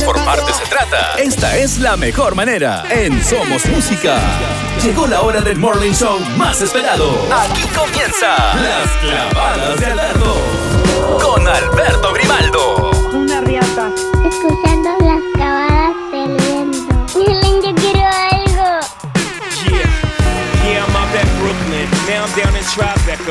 informarte se trata, esta es la mejor manera. En Somos Música. Llegó la hora del morning show más esperado. Aquí comienza Las Clavadas de Alberto. Con Alberto Grimaldo.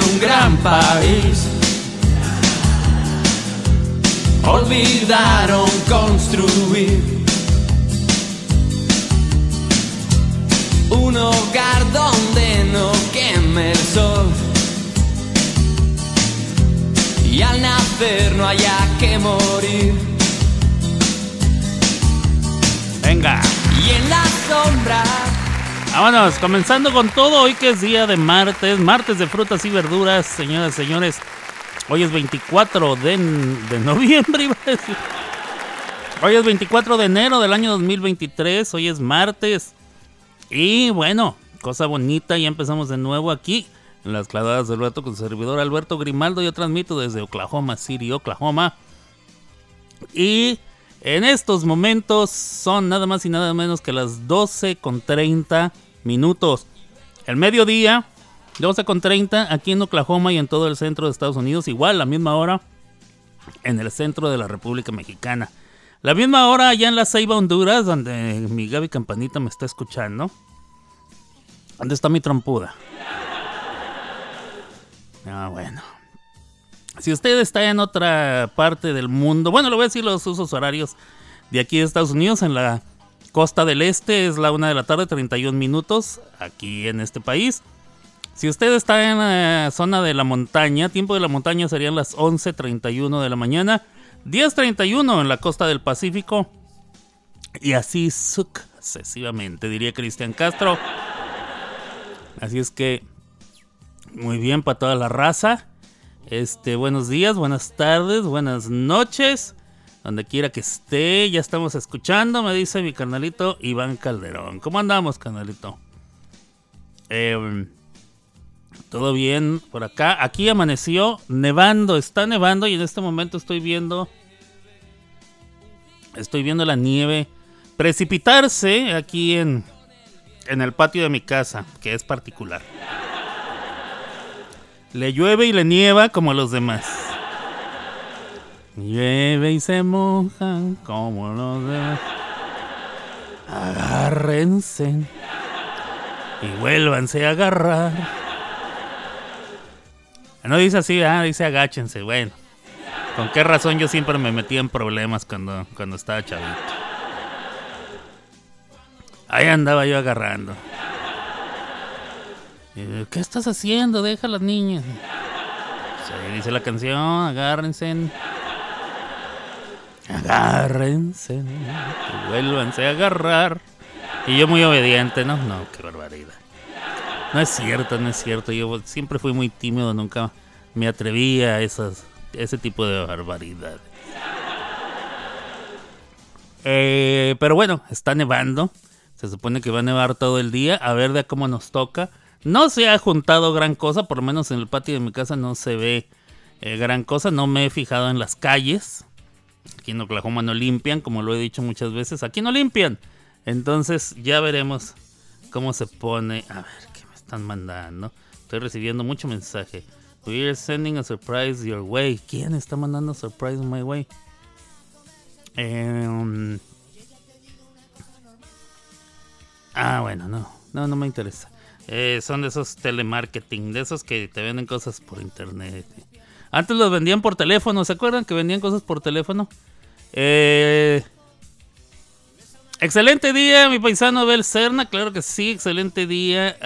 Un gran país. Olvidaron construir un hogar donde no queme el sol. Y al nacer no haya que morir. Venga. Y en la sombra. Vámonos, comenzando con todo hoy que es día de martes, martes de frutas y verduras, señoras señores. Hoy es 24 de, noviembre, iba a decir. Hoy es 24 de enero del año 2023, hoy es martes. Y bueno, cosa bonita, ya empezamos de nuevo aquí en las clavadas del Alberto con su servidor Alberto Grimaldo. Yo transmito desde Oklahoma City, Oklahoma. Y en estos momentos son nada más y nada menos que las 12 con 30 minutos. El mediodía, 12 con 30 aquí en Oklahoma y en todo el centro de Estados Unidos. Igual, la misma hora en el centro de la República Mexicana. La misma hora allá en la Ceiba, Honduras, donde mi Gaby Campanita me está escuchando. ¿Dónde está mi trompuda? Ah, bueno. Si usted está en otra parte del mundo, bueno, le voy a decir los usos horarios de aquí de Estados Unidos. En la costa del este es la una de la tarde, 31 minutos, aquí en este país. Si usted está en la zona de la montaña, tiempo de la montaña serían las 11.31 de la mañana, 10.31 en la costa del Pacífico. Y así sucesivamente, diría Cristian Castro. Así es que, muy bien para toda la raza. Este, buenos días, buenas tardes, buenas noches. Donde quiera que esté, ya estamos escuchando, me dice mi canalito Iván Calderón. ¿Cómo andamos, canalito? Eh, Todo bien por acá. Aquí amaneció nevando, está nevando y en este momento estoy viendo... Estoy viendo la nieve precipitarse aquí en, en el patio de mi casa, que es particular. Le llueve y le nieva como los demás. Llueve y se mojan como los demás. Agárrense y vuélvanse a agarrar. No dice así, ah, dice agáchense. Bueno, ¿con qué razón yo siempre me metía en problemas cuando, cuando estaba chavito? Ahí andaba yo agarrando. Y, ¿Qué estás haciendo? Deja a las niñas. Sí, dice la canción, agárrense. Agárrense. Vuélvanse a agarrar. Y yo muy obediente, ¿no? No, qué barbaridad. No es cierto, no es cierto. Yo siempre fui muy tímido, nunca me atreví a esas, ese tipo de barbaridades. Eh, pero bueno, está nevando. Se supone que va a nevar todo el día. A ver de cómo nos toca. No se ha juntado gran cosa, por lo menos en el patio de mi casa no se ve eh, gran cosa. No me he fijado en las calles. Aquí en Oklahoma no limpian, como lo he dicho muchas veces. Aquí no limpian. Entonces ya veremos cómo se pone. A ver, ¿qué me están mandando? Estoy recibiendo mucho mensaje. We're sending a surprise your way. ¿Quién está mandando surprise my way? Eh, ah, bueno, no. No, no me interesa. Eh, son de esos telemarketing, de esos que te venden cosas por internet. Antes los vendían por teléfono, ¿se acuerdan que vendían cosas por teléfono? Eh, excelente día, mi paisano Bel Serna, claro que sí, excelente día.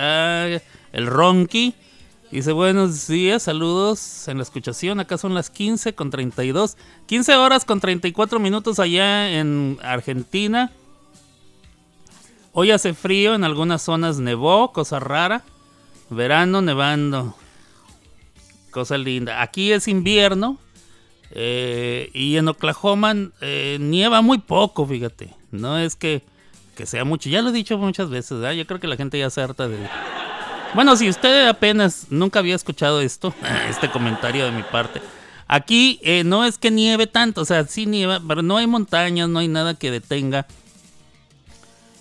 El Ronky dice buenos días, saludos en la escuchación. Acá son las 15 con 32, 15 horas con 34 minutos allá en Argentina. Hoy hace frío, en algunas zonas nevó, cosa rara. Verano nevando. Cosa linda. Aquí es invierno. eh, y en Oklahoma eh, nieva muy poco, fíjate. No es que, que sea mucho. Ya lo he dicho muchas veces. ¿verdad? Yo creo que la gente ya se harta de... Bueno, si usted apenas nunca había escuchado esto, este comentario de mi parte. Aquí eh, no es que nieve tanto, o sea, sí nieva, pero no hay montañas, no hay nada que detenga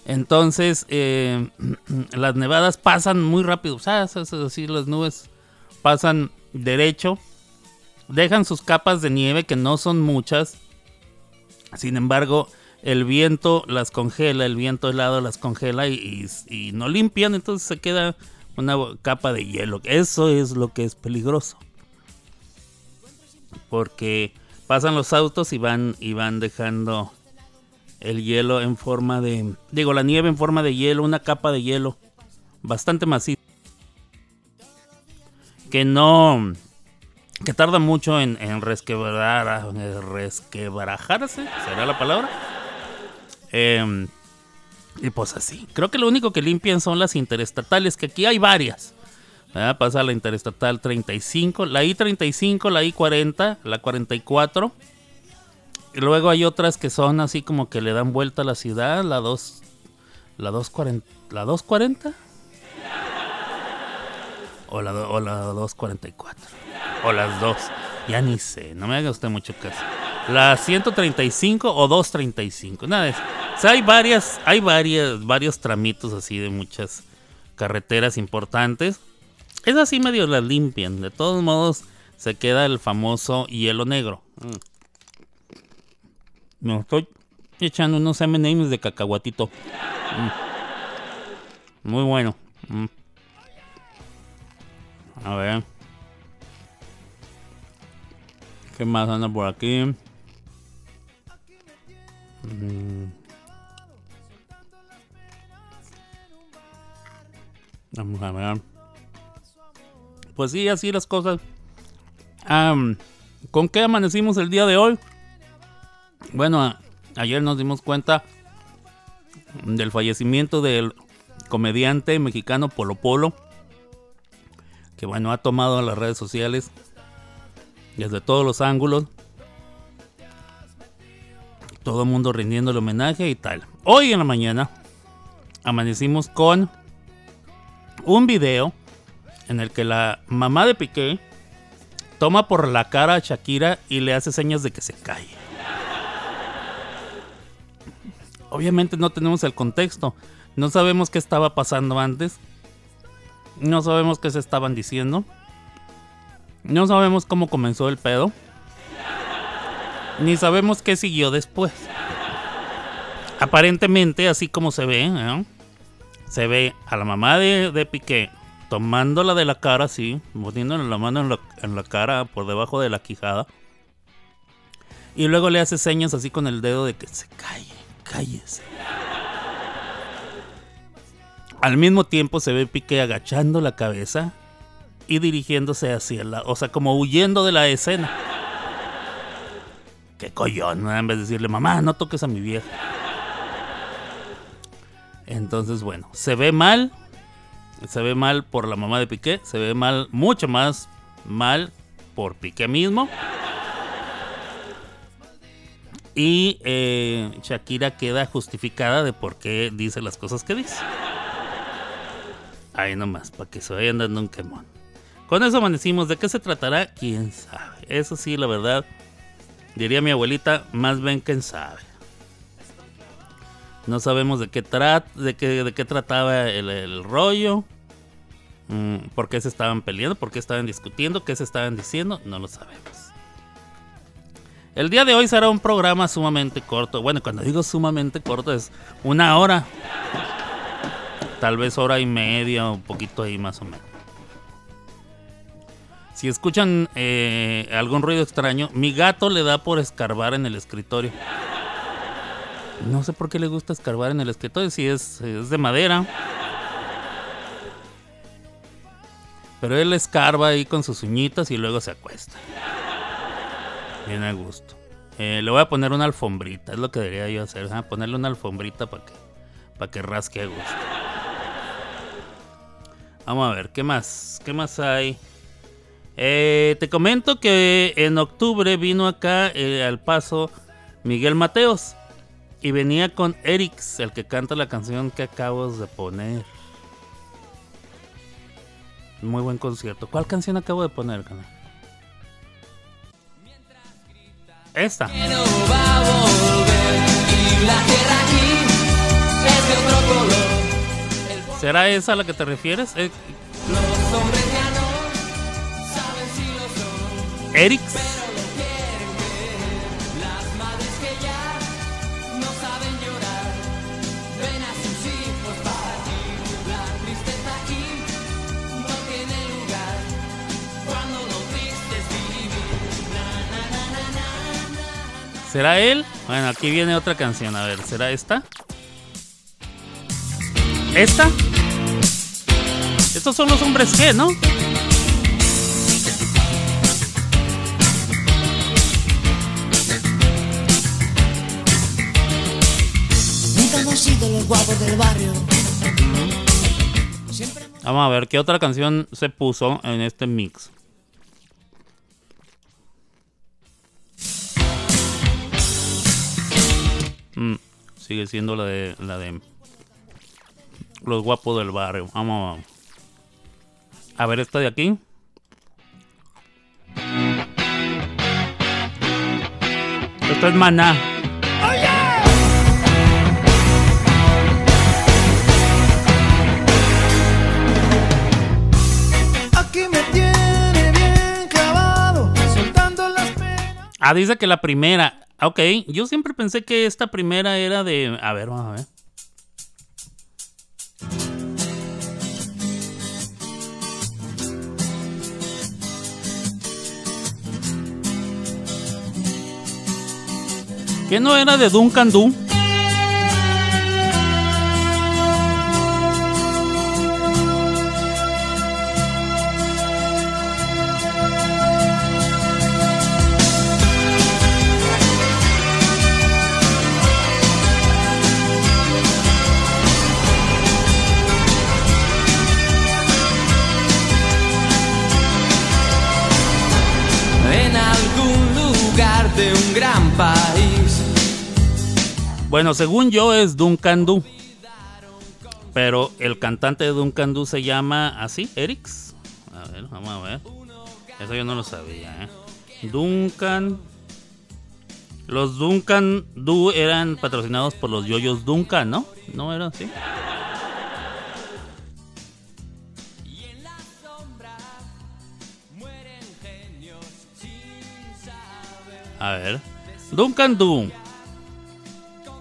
entonces, eh, las nevadas pasan muy rápido. O sea, así las nubes pasan derecho. Dejan sus capas de nieve, que no son muchas. Sin embargo, el viento las congela, el viento helado las congela y, y- y no limpian. Entonces se queda una capa de hielo. Eso es lo que es peligroso. Porque pasan los autos y van y van dejando el hielo en forma de digo la nieve en forma de hielo, una capa de hielo bastante maciza que no que tarda mucho en, en resquebrar, resquebrajarse, será la palabra. Eh, y pues así. Creo que lo único que limpian son las interestatales, que aquí hay varias. Pasa la interestatal 35, la I-35, la I-40, la 44. Luego hay otras que son así como que le dan vuelta a la ciudad, la 2 la 240, la 240 o la, o la 244 o las dos. Ya ni sé, no me haga usted mucho caso. La 135 o 235, nada. O sea, hay varias, hay varias, varios tramitos así de muchas carreteras importantes. Es así medio las limpian. De todos modos, se queda el famoso hielo negro. Mm. Me estoy echando unos M&M's de cacahuatito. Mm. Muy bueno. Mm. A ver. ¿Qué más anda por aquí? Vamos a ver. Pues sí, así las cosas. ¿Con qué amanecimos el día de hoy? Bueno, ayer nos dimos cuenta del fallecimiento del comediante mexicano Polo Polo. Que bueno, ha tomado las redes sociales desde todos los ángulos. Todo el mundo rindiendo el homenaje y tal. Hoy en la mañana amanecimos con un video en el que la mamá de Piqué toma por la cara a Shakira y le hace señas de que se calle. Obviamente no tenemos el contexto. No sabemos qué estaba pasando antes. No sabemos qué se estaban diciendo. No sabemos cómo comenzó el pedo. Ni sabemos qué siguió después. Aparentemente, así como se ve, ¿eh? se ve a la mamá de, de, Piqué tomándola de la cara así, poniéndole la mano en la, en la cara por debajo de la quijada. Y luego le hace señas así con el dedo de que se calle, cállese. Al mismo tiempo se ve Piqué agachando la cabeza y dirigiéndose hacia la, o sea, como huyendo de la escena. Qué collón, en vez de decirle, mamá, no toques a mi vieja. Entonces, bueno, se ve mal. Se ve mal por la mamá de Piqué. Se ve mal, mucho más mal por Piqué mismo. Y eh, Shakira queda justificada de por qué dice las cosas que dice. Ahí nomás, para que se vayan dando un quemón. Con eso amanecimos. ¿De qué se tratará? ¿Quién sabe? Eso sí, la verdad, diría mi abuelita, más bien quién sabe. No sabemos de qué, de qué, de qué trataba el, rollo. Mm, ¿Por qué se estaban peleando? ¿Por qué estaban discutiendo? ¿Qué se estaban diciendo? No lo sabemos. El día de hoy será un programa sumamente corto. Bueno, cuando digo sumamente corto es una hora. Tal vez hora y media, un poquito ahí más o menos. Si escuchan eh, algún ruido extraño, mi gato le da por escarbar en el escritorio. No sé por qué le gusta escarbar en el escritorio, si es, es de madera. Pero él escarba ahí con sus uñitas y luego se acuesta. Bien a gusto. Eh, le voy a poner una alfombrita, es lo que debería yo hacer. Ponerle una alfombrita para que, para que rasque a gusto. Vamos a ver, ¿qué más? ¿Qué más hay? Eh, te comento que en octubre vino acá eh, al paso Miguel Mateos. Y venía con Erix, el que canta la canción que acabo de poner. Muy buen concierto. ¿Cuál canción acabo de poner, canal? Esta. ¿Será esa a la que te refieres? Eh. ¿Será él? Bueno, aquí viene otra canción. A ver, ¿será esta? ¿Esta? Estos son los hombres G, ¿no? Nunca hemos sido los guapos del barrio. Vamos a ver qué otra canción se puso en este mix. Mm, sigue siendo la de la de los guapos del barrio. Vamos a ver esta de aquí. Esto es maná. Aquí me tiene bien clavado, soltando las penas. Ah, dice que la primera. Ah, Ok, yo siempre pensé que esta primera era de. A ver, vamos a ver. ¿Qué no era de Duncan Du? Bueno, según yo es Duncan Du. Pero el cantante de Duncan Du se llama así, Erix. A ver, vamos a ver. Eso yo no lo sabía, ¿eh? Duncan. Los Duncan Du eran patrocinados por los yoyos Duncan, ¿no? ¿No era así? A ver. Duncan Du.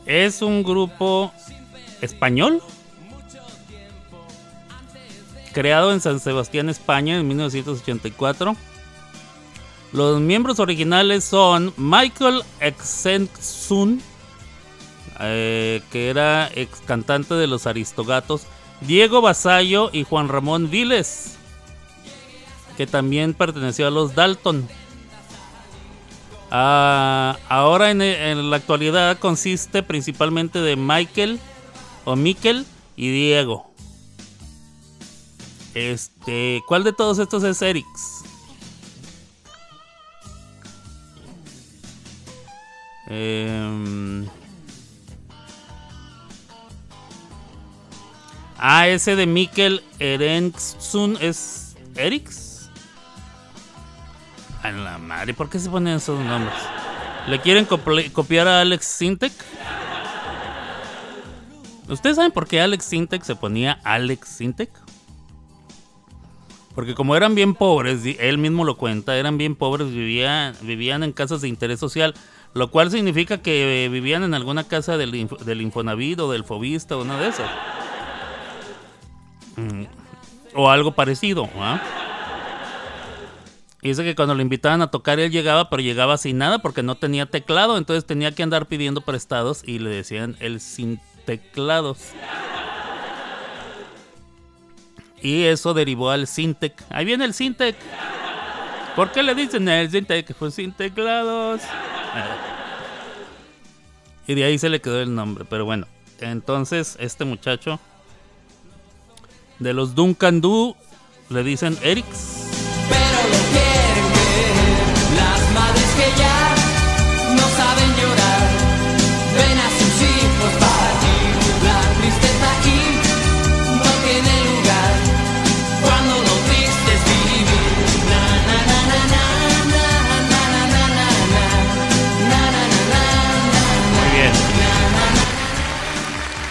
Es un grupo español. Creado en San Sebastián, España en 1984. Los miembros originales son Michael Exensun, eh, que era ex cantante de los Aristogatos, Diego Basallo y Juan Ramón Viles, que también perteneció a los Dalton. Ah, ahora en, la actualidad consiste principalmente de Michael o Mikel y Diego. Este, ¿cuál de todos estos es Erix? Em, ah, ese de Mikkel Erenxun es Erix. A la madre, ¿por qué se ponen esos nombres? ¿Le quieren copiar a Alex Sintek? ¿Ustedes saben por qué Alex Sintek se ponía Alex Sintek? Porque como eran bien pobres, él mismo lo cuenta, eran bien pobres, vivían, vivían en casas de interés social, lo cual significa que eh, vivían en alguna casa del, Inf- Infonavit o del Fobista o una de esas. Mm, O algo parecido, ¿ah? Y dice que cuando lo invitaban a tocar él llegaba, pero llegaba sin nada porque no tenía teclado, entonces tenía que andar pidiendo prestados y le decían el sin teclados. Y eso derivó al Sintec. Ahí viene el Sintec. ¿Por qué le dicen el Sintec? Pues sin teclados. Y de ahí se le quedó el nombre. Pero bueno, entonces este muchacho de los Duncan Du le dicen Erix. pero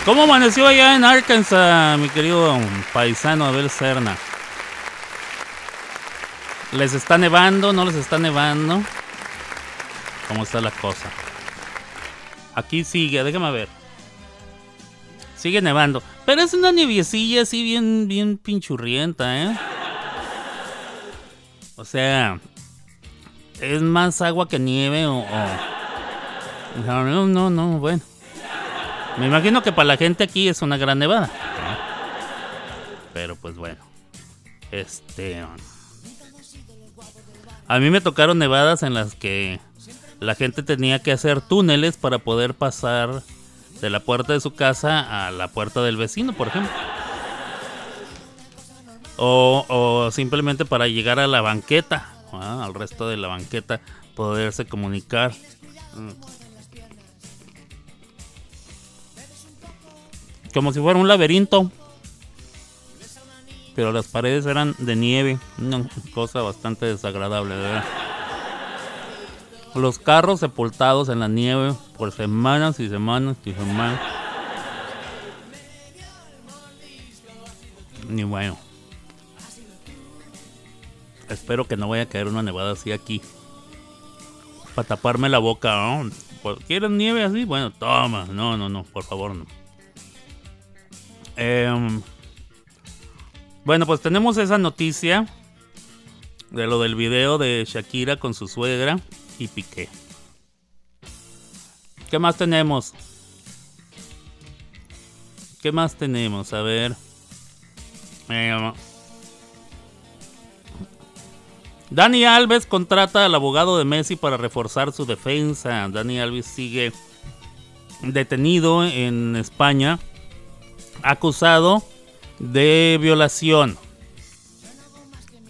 ¿Cómo amaneció allá en Arkansas, mi querido paisano Abel Serna? ¿Les está nevando? ¿No les está nevando? ¿Cómo está la cosa? Aquí sigue, déjame ver. Sigue nevando. Pero es una nieviecilla así bien, bien pinchurrienta, ¿eh? O sea, es más agua que nieve o... o- no, no, no, bueno. Me imagino que para la gente aquí es una gran nevada. Pero pues bueno. Este. A mí me tocaron nevadas en las que la gente tenía que hacer túneles para poder pasar de la puerta de su casa a la puerta del vecino, por ejemplo. O, o simplemente para llegar a la banqueta, al resto de la banqueta, poderse comunicar. Como si fuera un laberinto. Pero las paredes eran de nieve. Una cosa bastante desagradable, de verdad. Los carros sepultados en la nieve por semanas y semanas y semanas. Y bueno. Espero que no vaya a caer una nevada así aquí. Para taparme la boca, ¿no? ¿Quieren nieve así? Bueno, toma. No, no, no, por favor, no. Em, bueno, pues tenemos esa noticia de lo del video de Shakira con su suegra y Piqué. ¿Qué más tenemos? ¿Qué más tenemos? A ver. Em, Dani Alves contrata al abogado de Messi para reforzar su defensa. Dani Alves sigue detenido en España, acusado de violación.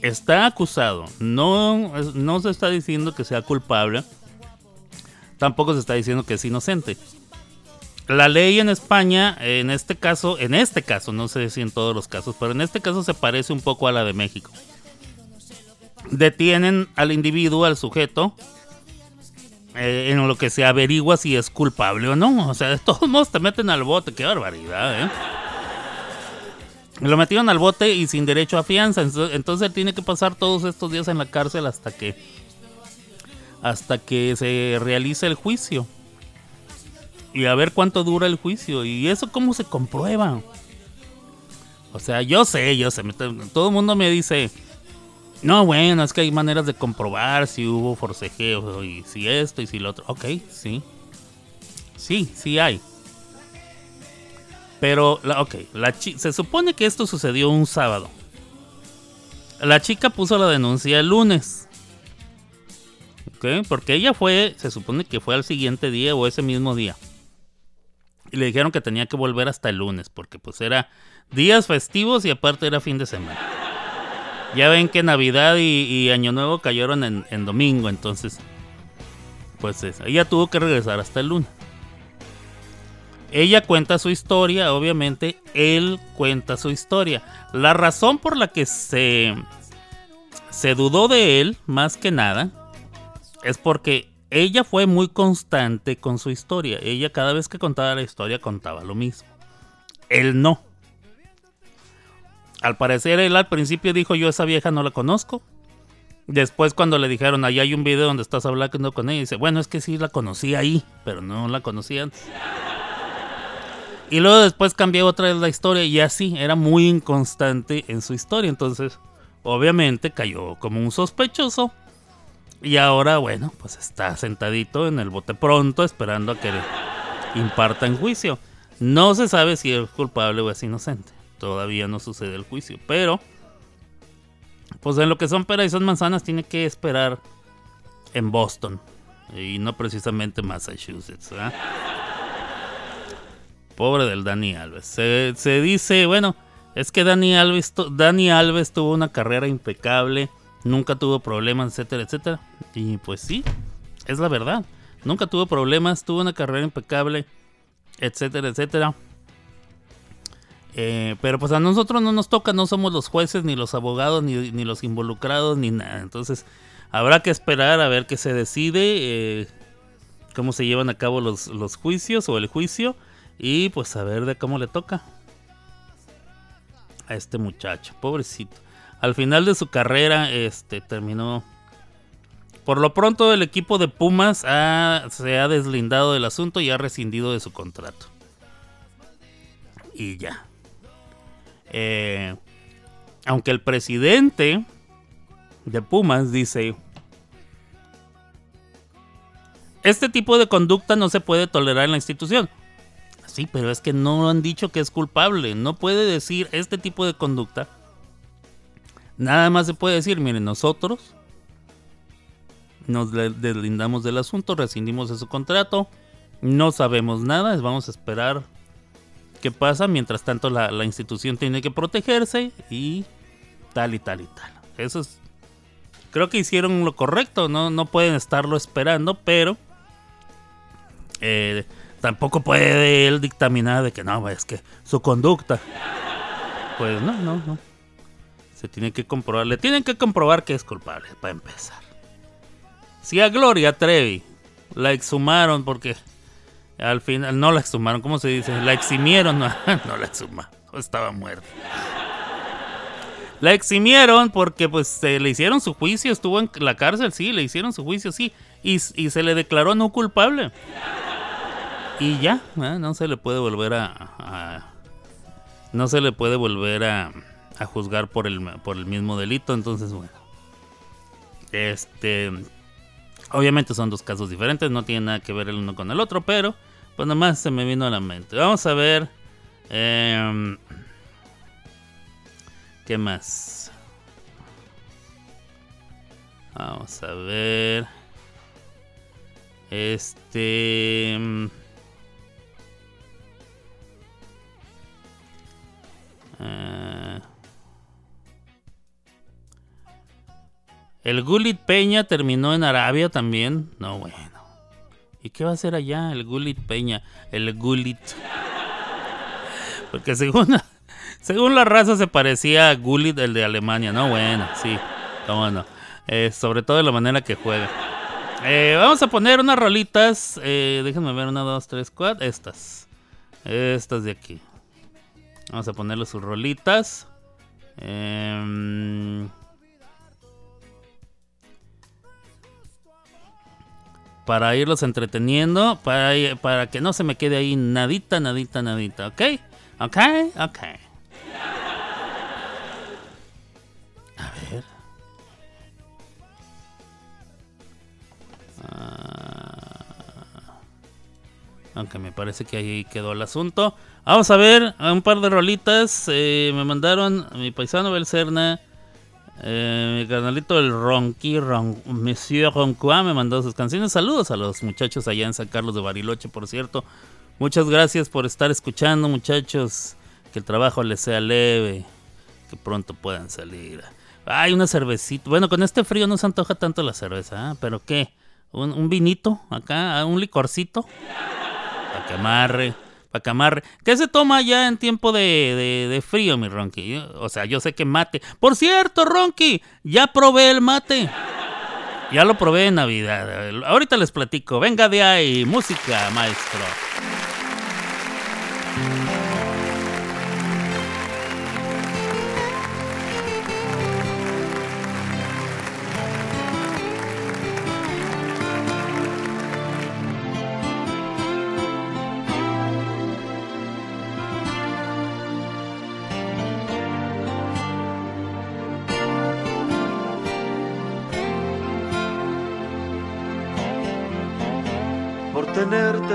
Está acusado, no, no se está diciendo que sea culpable, tampoco se está diciendo que es inocente. La ley en España, en este caso, en este caso, no sé si en todos los casos, pero en este caso se parece un poco a la de México detienen al individuo, al sujeto, eh, en lo que se averigua si es culpable o no. O sea, de todos modos te meten al bote, qué barbaridad, ¿eh? Lo metieron al bote y sin derecho a fianza. Entonces tiene que pasar todos estos días en la cárcel hasta que. hasta que se realice el juicio. Y a ver cuánto dura el juicio. Y eso cómo se comprueba. O sea, yo sé, yo sé. Todo el mundo me dice. No, bueno, es que hay maneras de comprobar si hubo forcejeo y si esto y si lo otro. Ok, sí. Sí, sí hay. Pero, la, ok, la se supone que esto sucedió un sábado. La chica puso la denuncia el lunes. Ok, porque ella fue, se supone que fue al siguiente día o ese mismo día. Y le dijeron que tenía que volver hasta el lunes, porque pues era días festivos y aparte era fin de semana. Ya ven que Navidad y, Año Nuevo cayeron en, domingo, entonces, pues ella tuvo que regresar hasta el lunes. Ella cuenta su historia, obviamente, él cuenta su historia. La razón por la que se, se dudó de él, más que nada, es porque ella fue muy constante con su historia. Ella cada vez que contaba la historia contaba lo mismo. Él no. Al parecer él al principio dijo yo esa vieja no la conozco. Después cuando le dijeron, ahí hay un video donde estás hablando con ella, dice, bueno, es que sí la conocí ahí, pero no la conocí antes. Y luego después cambió otra vez la historia y así, era muy inconstante en su historia. Entonces, obviamente cayó como un sospechoso. Y ahora, bueno, pues está sentadito en el bote pronto esperando a que le impartan juicio. No se sabe si es culpable o es inocente todavía no sucede el juicio. Pero, pues en lo que son peras y son manzanas, tiene que esperar en Boston y no precisamente Massachusetts. Pobre del Dani Alves. Se, dice, bueno, es que Dani Alves, Dani Alves tuvo una carrera impecable, nunca tuvo problemas, etcétera, etcétera. Y pues sí, es la verdad. Nunca tuvo problemas, tuvo una carrera impecable, etcétera, etcétera. Eh, pero pues a nosotros no nos toca, no somos los jueces, ni los abogados, ni, los involucrados, ni nada. Entonces habrá que esperar a ver qué se decide, eh, cómo se llevan a cabo los, los, juicios o el juicio y pues a ver de cómo le toca a este muchacho, pobrecito. Al final de su carrera, este terminó. Por lo pronto, el equipo de Pumas se ha deslindado del asunto y ha rescindido de su contrato. Y ya. Eh, aunque el presidente de Pumas dice este tipo de conducta no se puede tolerar en la institución. Sí, pero es que no han dicho que es culpable. No puede decir este tipo de conducta. Nada más se puede decir, miren, nosotros nos deslindamos del asunto, rescindimos de su contrato, no sabemos nada, vamos a esperar qué pasa. Mientras tanto, la, institución tiene que protegerse y tal y tal y tal. Eso es. Creo que hicieron lo correcto, no, no pueden estarlo esperando, pero eh, tampoco puede él dictaminar de que no, es que su conducta. Pues no, no, no. Se tiene que comprobar, le tienen que comprobar que es culpable, para empezar. Si a Gloria Trevi la exhumaron porque al final no la exhumaron, ¿cómo se dice? La eximieron, no, no la exhumaron, estaba muerta. La eximieron porque pues se le hicieron su juicio, estuvo en la cárcel, sí, le hicieron su juicio, sí, y, y se le declaró no culpable. Y ya, ¿eh? no se le puede volver a, a- no se le puede volver a, a juzgar por el, por el mismo delito, entonces bueno. Este, obviamente son dos casos diferentes, no tienen nada que ver el uno con el otro, pero pues nomás se me vino a la mente. Vamos a ver. em, ¿Qué más? Vamos a ver. Este. mm, el Gulit Peña terminó en Arabia también. No, bueno. ¿Y qué va a hacer allá el Gulit Peña? El Gulit. Porque según, según la raza se parecía a Gullit, el de Alemania. No, bueno, sí. Cómo no. Eh, sobre todo de la manera que juega. Eh, vamos a poner unas rolitas. Eh, déjenme ver, una, dos, tres, cuatro. Estas. Estas de aquí. Vamos a ponerle sus rolitas. Em, para irlos entreteniendo. Para, para que no se me quede ahí nadita, nadita, nadita. ¿Ok? ¿Ok? Ok. A ver. Ah, aunque me parece que ahí quedó el asunto. Vamos a ver un par de rolitas. eh, me mandaron mi paisano Belcerna. Eh, mi canalito el Ronqui, Ron, Monsieur Roncois me mandó sus canciones. Saludos a los muchachos allá en San Carlos de Bariloche, por cierto. Muchas gracias por estar escuchando, muchachos. Que el trabajo les sea leve. Que pronto puedan salir. Ay, una cervecita. Bueno, con este frío no se antoja tanto la cerveza, ¿ah? Pero ¿qué? ¿Un, un vinito acá? ¿Un licorcito? Para que amarre. Para que. ¿Qué se toma ya en tiempo de, de- de frío, mi? Yo- O sea, yo sé que mate. Por cierto, Ronky, ya probé el mate. Ya lo probé en Navidad. Ahorita les platico. Venga de ahí, música, maestro.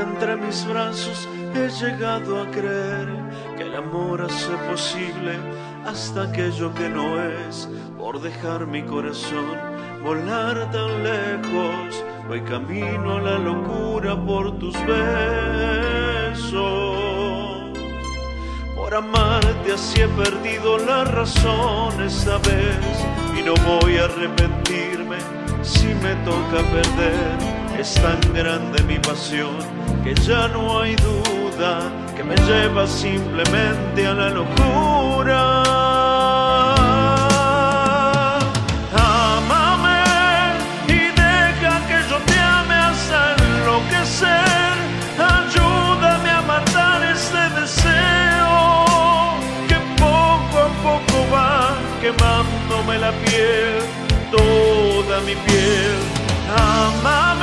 Entre mis brazos he llegado a creer que el amor hace posible hasta aquello que no es. Por dejar mi corazón volar tan lejos, voy camino a la locura por tus besos. Por amarte así he perdido la razón esta vez y no voy a arrepentirme si me toca perder. Es tan grande mi pasión que ya no hay duda que me lleva simplemente a la locura. Ámame y deja que yo te ame hasta enloquecer. Ayúdame a matar este deseo que poco a poco va quemándome la piel, toda mi piel. Ámame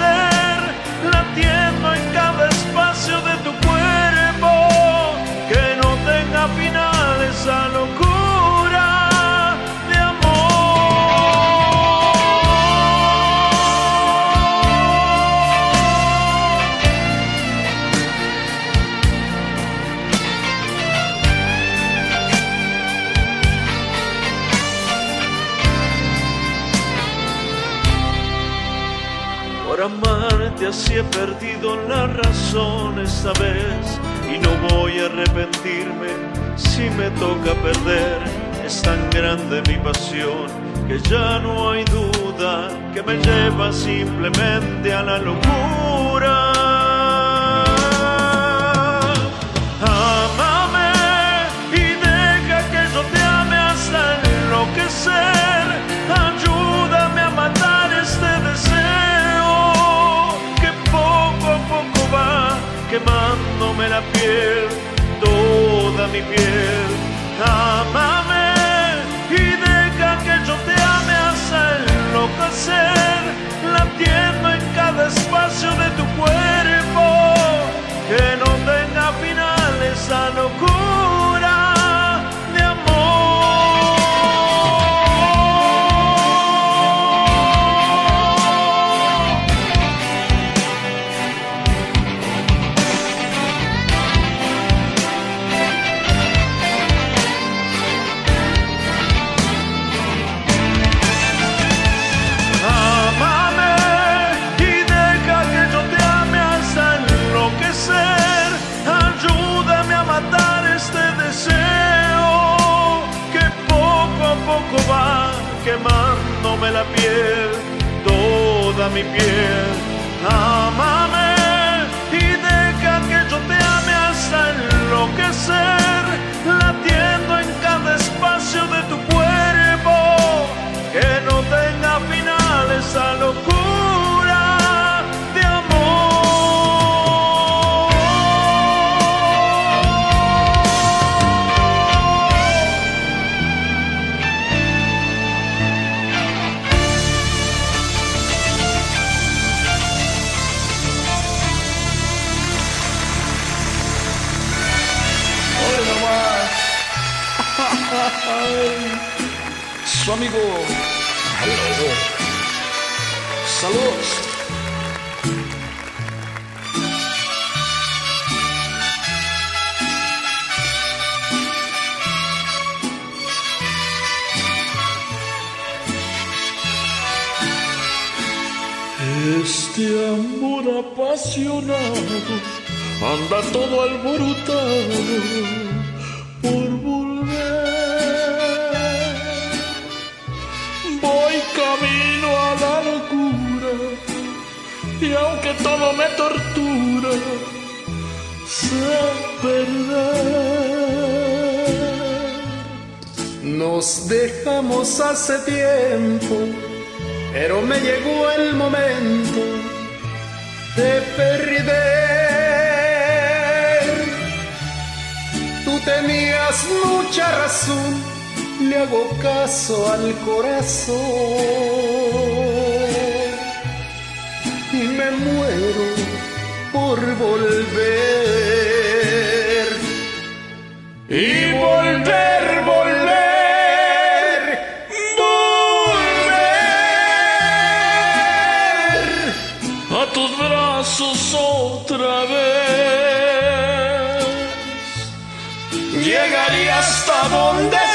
enloquecer, latiendo en cada espacio de tu cuerpo, que no tenga final esa locura así he perdido la razón esta vez y no voy a arrepentirme si me toca perder. Es tan grande mi pasión que ya no hay duda que me lleva simplemente a la locura. Ámame y deja que yo te ame hasta enloquecer. Quemándome la piel, toda mi piel. Ámame y deja que yo te ame hasta enloquecer, latiendo en cada espacio de tu cuerpo, que no tenga final esa locura mi piel. Ámame y deja que yo te ame hasta enloquecer, Su amigo. Hello. Saludos. Este amor apasionado anda todo alborotado todo me tortura, sé perder. Nos dejamos hace tiempo, pero me llegó el momento de perder. Tú tenías mucha razón, le hago caso al corazón muero por volver. Y volver, volver, volver a tus brazos otra vez. Llegaría hasta donde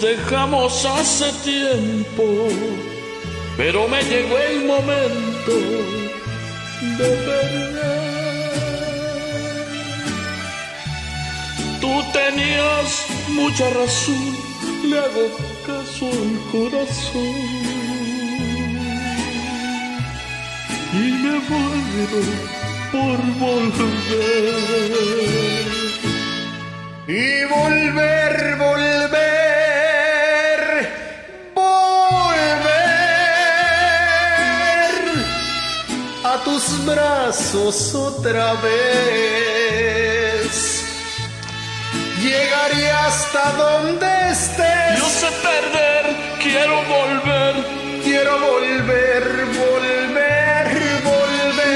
Dejamos hace tiempo, pero me llegó el momento de perder. Tú tenías mucha razón, le hago caso al corazón. Y me muero por volver. Y volver, volver, tus brazos otra vez. Llegaré hasta donde estés. Yo sé perder, quiero volver. Quiero volver, volver, volver.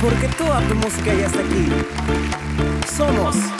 Porque toda tu música ya está aquí. Somos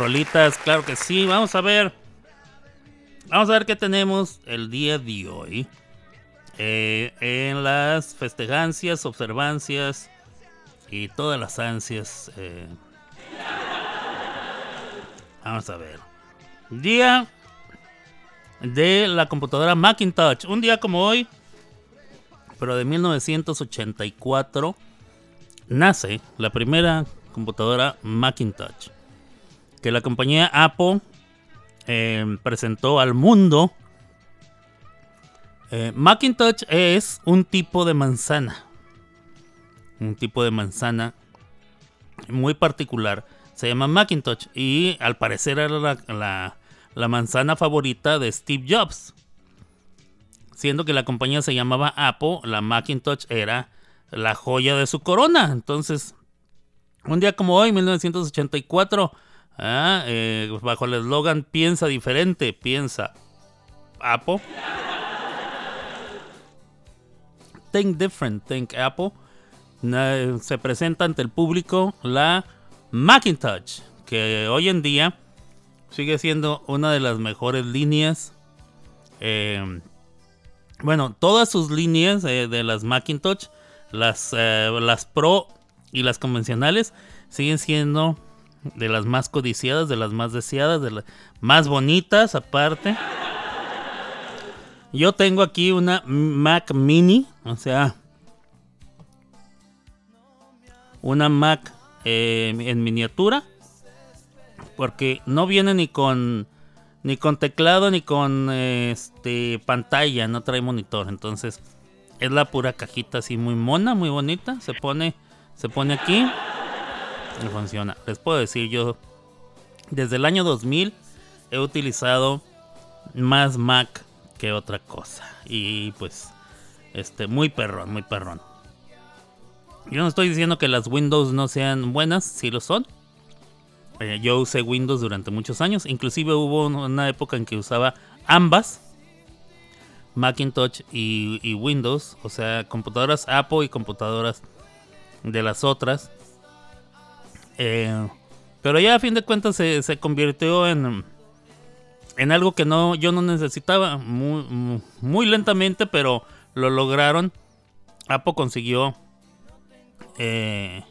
rolitas, claro que sí. Vamos a ver. Vamos a ver qué tenemos el día de hoy. Eh, en las festejancias, observancias y todas las ansias. eh. Vamos a ver. Día de la computadora Macintosh. Un día como hoy, pero de 1984, nace la primera computadora Macintosh. Que la compañía Apple eh, presentó al mundo. Eh, Macintosh es un tipo de manzana. Un tipo de manzana muy particular. Se llama Macintosh. Y al parecer era la, la- la manzana favorita de Steve Jobs. Siendo que la compañía se llamaba Apple, la Macintosh era la joya de su corona. Entonces, un día como hoy, 1984, ah, eh, bajo el eslogan Piensa diferente, piensa Apple. Think different, think Apple. Se presenta ante el público la Macintosh, que hoy en día sigue siendo una de las mejores líneas. eh, bueno, todas sus líneas eh, de las Macintosh, las, eh, las Pro y las convencionales, siguen siendo de las más codiciadas, de las más deseadas, de las más bonitas aparte. Yo tengo aquí una Mac Mini, o sea, una Mac eh, en miniatura, porque no viene ni con ni con teclado ni con este pantalla, no trae monitor, entonces es la pura cajita así muy mona, muy bonita, se pone se pone aquí y funciona. Les puedo decir yo desde el año 2000 he utilizado más Mac que otra cosa y pues este muy perrón, muy perrón. Yo no estoy diciendo que las Windows no sean buenas, sí lo son. Eh, yo usé Windows durante muchos años. Inclusive hubo un- una época en que usaba ambas. Macintosh y Windows. O sea, computadoras Apple y computadoras de las otras. Eh, pero ya a fin de cuentas se, se convirtió en, en algo que no, yo no necesitaba. Muy, muy- lentamente, pero lo lograron. Apple consiguió eh,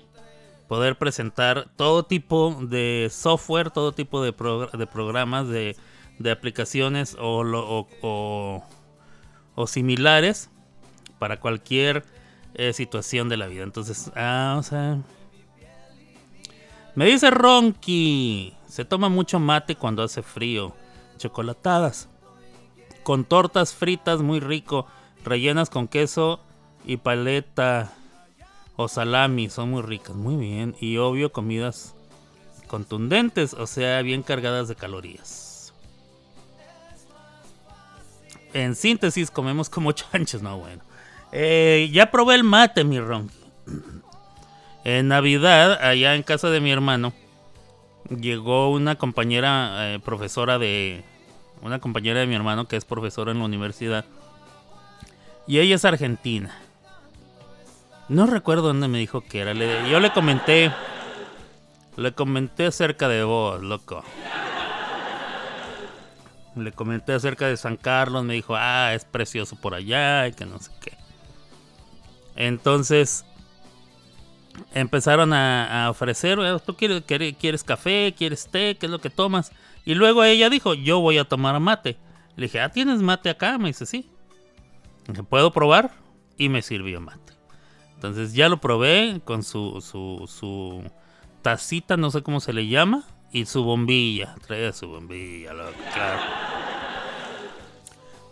poder presentar todo tipo de software, todo tipo de, progr- de programas, de, de aplicaciones o- o- o similares para cualquier eh, situación de la vida. Entonces, ah, o sea, me dice Ronky, se toma mucho mate cuando hace frío, chocolatadas, con tortas fritas muy rico, rellenas con queso y paleta o salami, son muy ricas, muy bien, y obvio comidas contundentes, o sea, bien cargadas de calorías. En síntesis, comemos como chanchos, no bueno. Eh, ya probé el mate, mi Ronky. En Navidad, allá en casa de mi hermano, llegó una compañera eh, profesora de. Una compañera de mi hermano que es profesora en la universidad. Y ella es argentina. No recuerdo dónde me dijo que era. Le- yo le comenté. Le comenté acerca de vos, loco. Le comenté acerca de San Carlos. Me dijo, ah, es precioso por allá y que no sé qué. Entonces empezaron a, ofrecer, "Eh, ¿tú quieres, quieres, café? ¿Quieres té? ¿Qué es lo que tomas? Y luego ella dijo, yo voy a tomar mate. Le dije, ah, ¿tienes mate acá? Me dice, sí. Dije, ¿puedo probar? Y me sirvió mate. Entonces ya lo probé con su, su, su tacita, no sé cómo se le llama, y su bombilla. Traía su bombilla, loco, claro.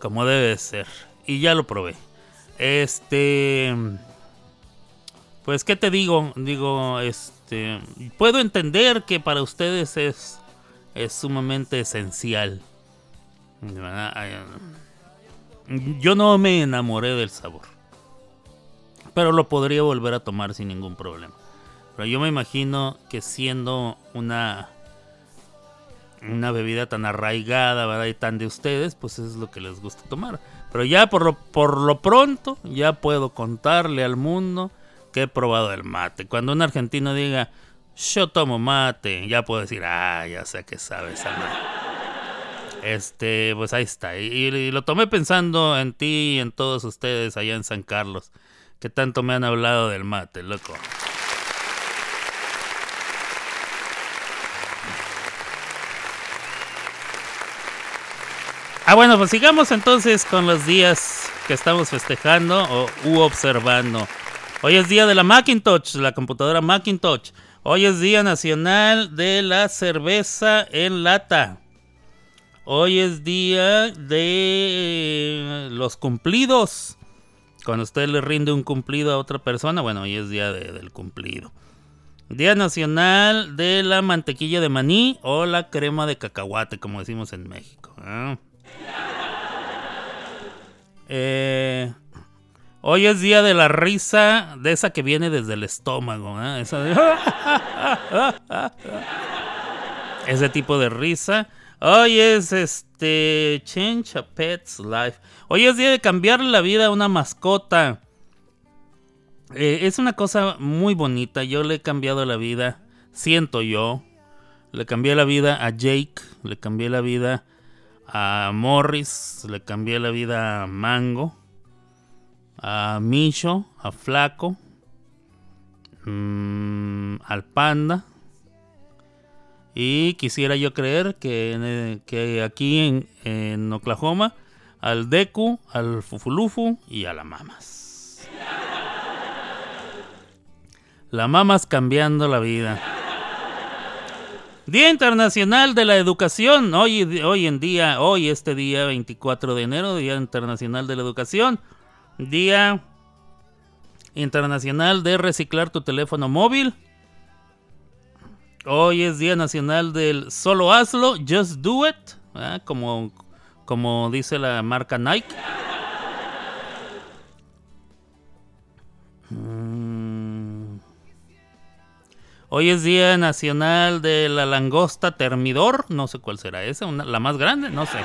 Como debe de ser. Y ya lo probé. Este... Pues, ¿qué te digo? Digo, este. Puedo entender que para ustedes es, es sumamente esencial. Yo no me enamoré del sabor. Pero lo podría volver a tomar sin ningún problema. Pero yo me imagino que siendo una. Una bebida tan arraigada, ¿verdad? Y tan de ustedes, pues es lo que les gusta tomar. Pero ya por lo, por lo pronto, ya puedo contarle al mundo que he probado el mate. Cuando un argentino diga, yo tomo mate, ya puedo decir, ah, ya sé que sabes a mate. Este, pues ahí está. Y, lo tomé pensando en ti y en todos ustedes allá en San Carlos, que tanto me han hablado del mate, loco. Ah, bueno, pues sigamos entonces con los días que estamos festejando o observando. Hoy es día de la Macintosh, la computadora Macintosh. Hoy es día nacional de la cerveza en lata. Hoy es día de los cumplidos. Cuando usted le rinde un cumplido a otra persona, bueno, hoy es día de- del cumplido. Día nacional de la mantequilla de maní o la crema de cacahuate, como decimos en México. ¿eh? Eh, hoy es día de la risa, de esa que viene desde el estómago. ¿eh? Esa de- Ese tipo de risa. Hoy es este. Change a pet's life. Hoy es día de cambiarle la vida a una mascota. Eh, es una cosa muy bonita. Yo le he cambiado la vida. Siento yo. Le cambié la vida a Jake. Le cambié la vida a Morris. Le cambié la vida a Mango. A Micho. A Flaco. mm, al Panda. Y quisiera yo creer que, eh, que aquí en, en Oklahoma, al Deku, al Fufulufu y a la Mamas. La Mamas cambiando la vida. Día Internacional de la Educación. Hoy, hoy en día, hoy este día 24 de enero, Día Internacional de la Educación. Día Internacional de reciclar tu teléfono móvil. Hoy es Día Nacional del Solo Hazlo, Just Do It, como, como dice la marca Nike. Mm. Hoy es Día Nacional de la Langosta Termidor, no sé cuál será esa, una- la más grande, no sé.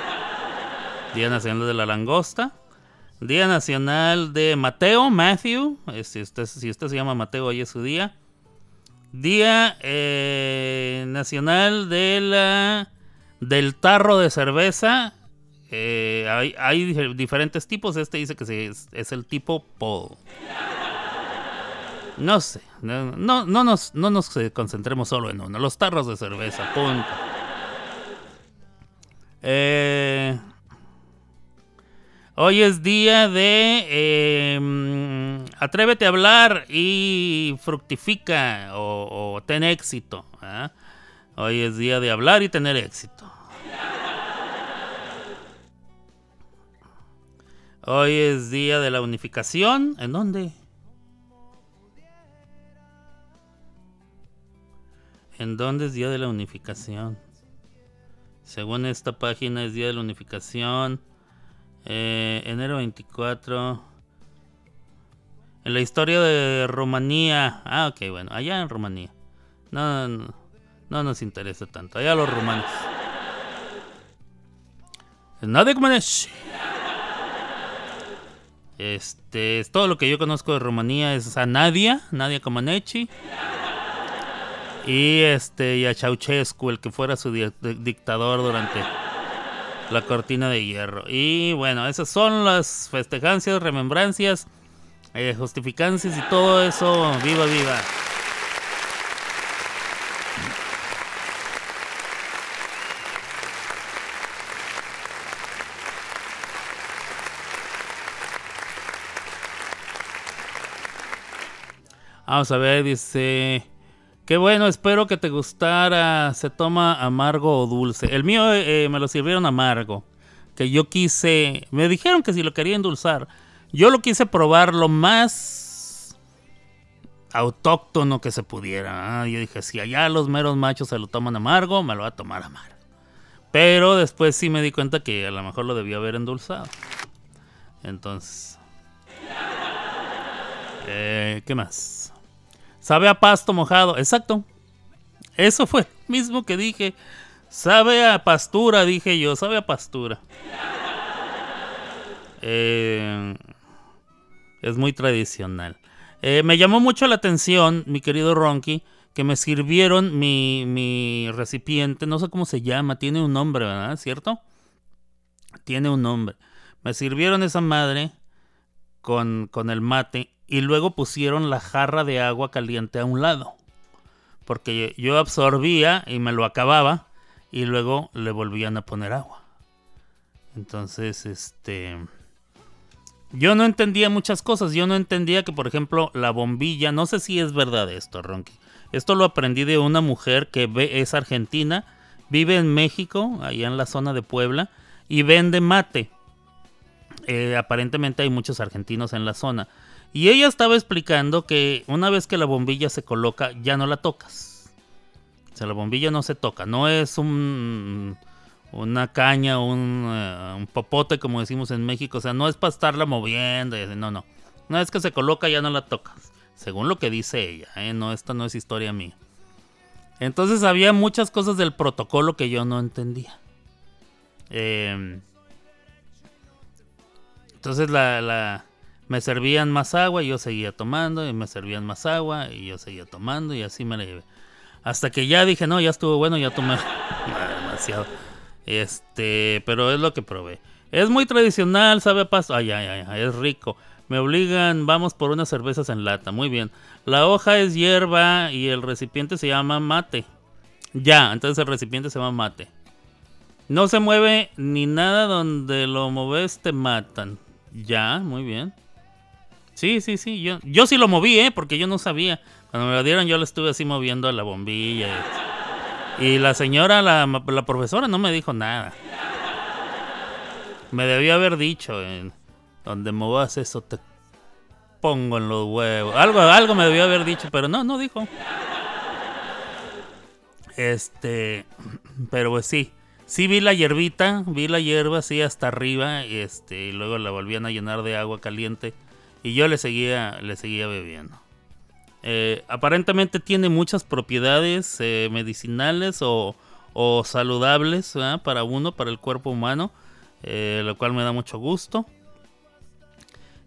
Día Nacional de la Langosta. Día Nacional de Mateo, Matthew, si usted, se llama Mateo, hoy es su día. Día eh, Nacional de la, del Tarro de Cerveza. Eh, hay, hay dif- diferentes tipos. Este dice que es, el tipo Paul. No sé. No, no, no nos, no nos concentremos solo en uno. Los tarros de cerveza. Punto. Eh, hoy es día de eh, atrévete a hablar y fructifica o, o ten éxito. ¿ah? Hoy es día de hablar y tener éxito. Hoy es día de la unificación. ¿En dónde? ¿En dónde es día de la unificación? Según esta página es día de la unificación. Eh, enero 24. En la historia de Rumanía. Ah, ok, bueno, allá en Rumanía. No, no, no nos interesa tanto. Allá los rumanos. Este, es todo lo que yo conozco de Rumanía es a Nadia, Nadia Comaneci. Y este, y a Ceausescu, el que fuera su di- di- dictador durante la cortina de hierro. Y bueno, esas son las festejancias, remembrancias, eh, justificancias y todo eso. ¡Viva, viva! Vamos a ver, dice. Qué bueno, espero que te gustara. Se toma amargo o dulce. El mío eh, me lo sirvieron amargo. Que yo quise. Me dijeron que si lo quería endulzar. Yo lo quise probar lo más autóctono que se pudiera. Ah, Yo dije, si allá los meros machos se lo toman amargo, me lo voy a tomar amargo. Pero después sí me di cuenta que a lo mejor lo debía haber endulzado. Entonces. Eh, ¿Qué más? Sabe a pasto mojado. Exacto. Eso fue mismo que dije. Sabe a pastura, dije yo. Sabe a pastura. Eh, es muy tradicional. Eh, me llamó mucho la atención, mi querido Ronky, que me sirvieron mi, mi recipiente. No sé cómo se llama. Tiene un nombre, ¿verdad? ¿Cierto? Tiene un nombre. Me sirvieron esa madre con, con el mate y luego pusieron la jarra de agua caliente a un lado. Porque yo absorbía y me lo acababa y luego le volvían a poner agua. Entonces, este... Yo no entendía muchas cosas. Yo no entendía que, por ejemplo, la bombilla... No sé si es verdad esto, Ronky. Esto lo aprendí de una mujer que es argentina, vive en México, allá en la zona de Puebla, y vende mate. Eh, aparentemente hay muchos argentinos en la zona. Y ella estaba explicando que una vez que la bombilla se coloca, ya no la tocas. O sea, la bombilla no se toca. No es un, una caña, un, eh, un popote, como decimos en México. O sea, no es para estarla moviendo. No, no. Una vez que se coloca, ya no la tocas. Según lo que dice ella. ¿eh? No, esta no es historia mía. Entonces había muchas cosas del protocolo que yo no entendía. Eh, entonces la, la- me servían más agua y yo seguía tomando y me servían más agua y yo seguía tomando y así me la llevé. Hasta que ya dije, no, ya estuvo bueno, ya tomé demasiado. Este, pero es lo que probé. Es muy tradicional, sabe a pasto. Ay, ay, ay, es rico. Me obligan, vamos por unas cervezas en lata. Muy bien. La hoja es hierba y el recipiente se llama mate. Ya, entonces el recipiente se llama mate. No se mueve ni nada donde lo mueves te matan. Ya, muy bien. Sí, sí, sí. Yo, yo sí lo moví, ¿eh? Porque yo no sabía. Cuando me lo dieron yo le estuve así moviendo a la bombilla. Y, la señora, la, la profesora, no me dijo nada. Me debió haber dicho, eh, donde muevas eso te pongo en los huevos. Algo, algo me debió haber dicho, pero no, no dijo. Este, pero pues sí. Sí vi la hierbita, vi la hierba así hasta arriba este y luego la volvían a llenar de agua caliente y yo le seguía le seguía bebiendo. Eh, aparentemente tiene muchas propiedades eh, medicinales o, saludables para uno, para el cuerpo humano, eh, lo cual me da mucho gusto.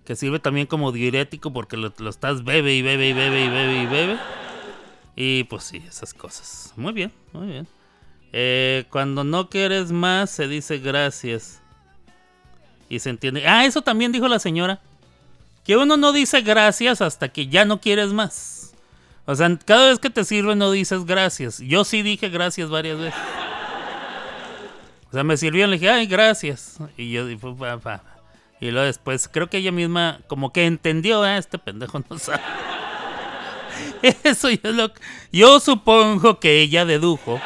Que sirve también como diurético porque lo, estás bebe y bebe y bebe y bebe y bebe. Y pues sí, esas cosas. Muy bien, muy bien. Cuando no quieres más, se dice gracias. Y se entiende. Ah, eso también dijo la señora. Que uno no dice gracias hasta que ya no quieres más. O sea, cada vez que te sirve no dices gracias. Yo sí dije gracias varias veces. O sea, me sirvió y le dije, ay, gracias. Y yo dije, pa, pa. Y luego después, creo que ella misma como que entendió, ah, este pendejo no sabe. Eso yo lo... Yo supongo que ella dedujo.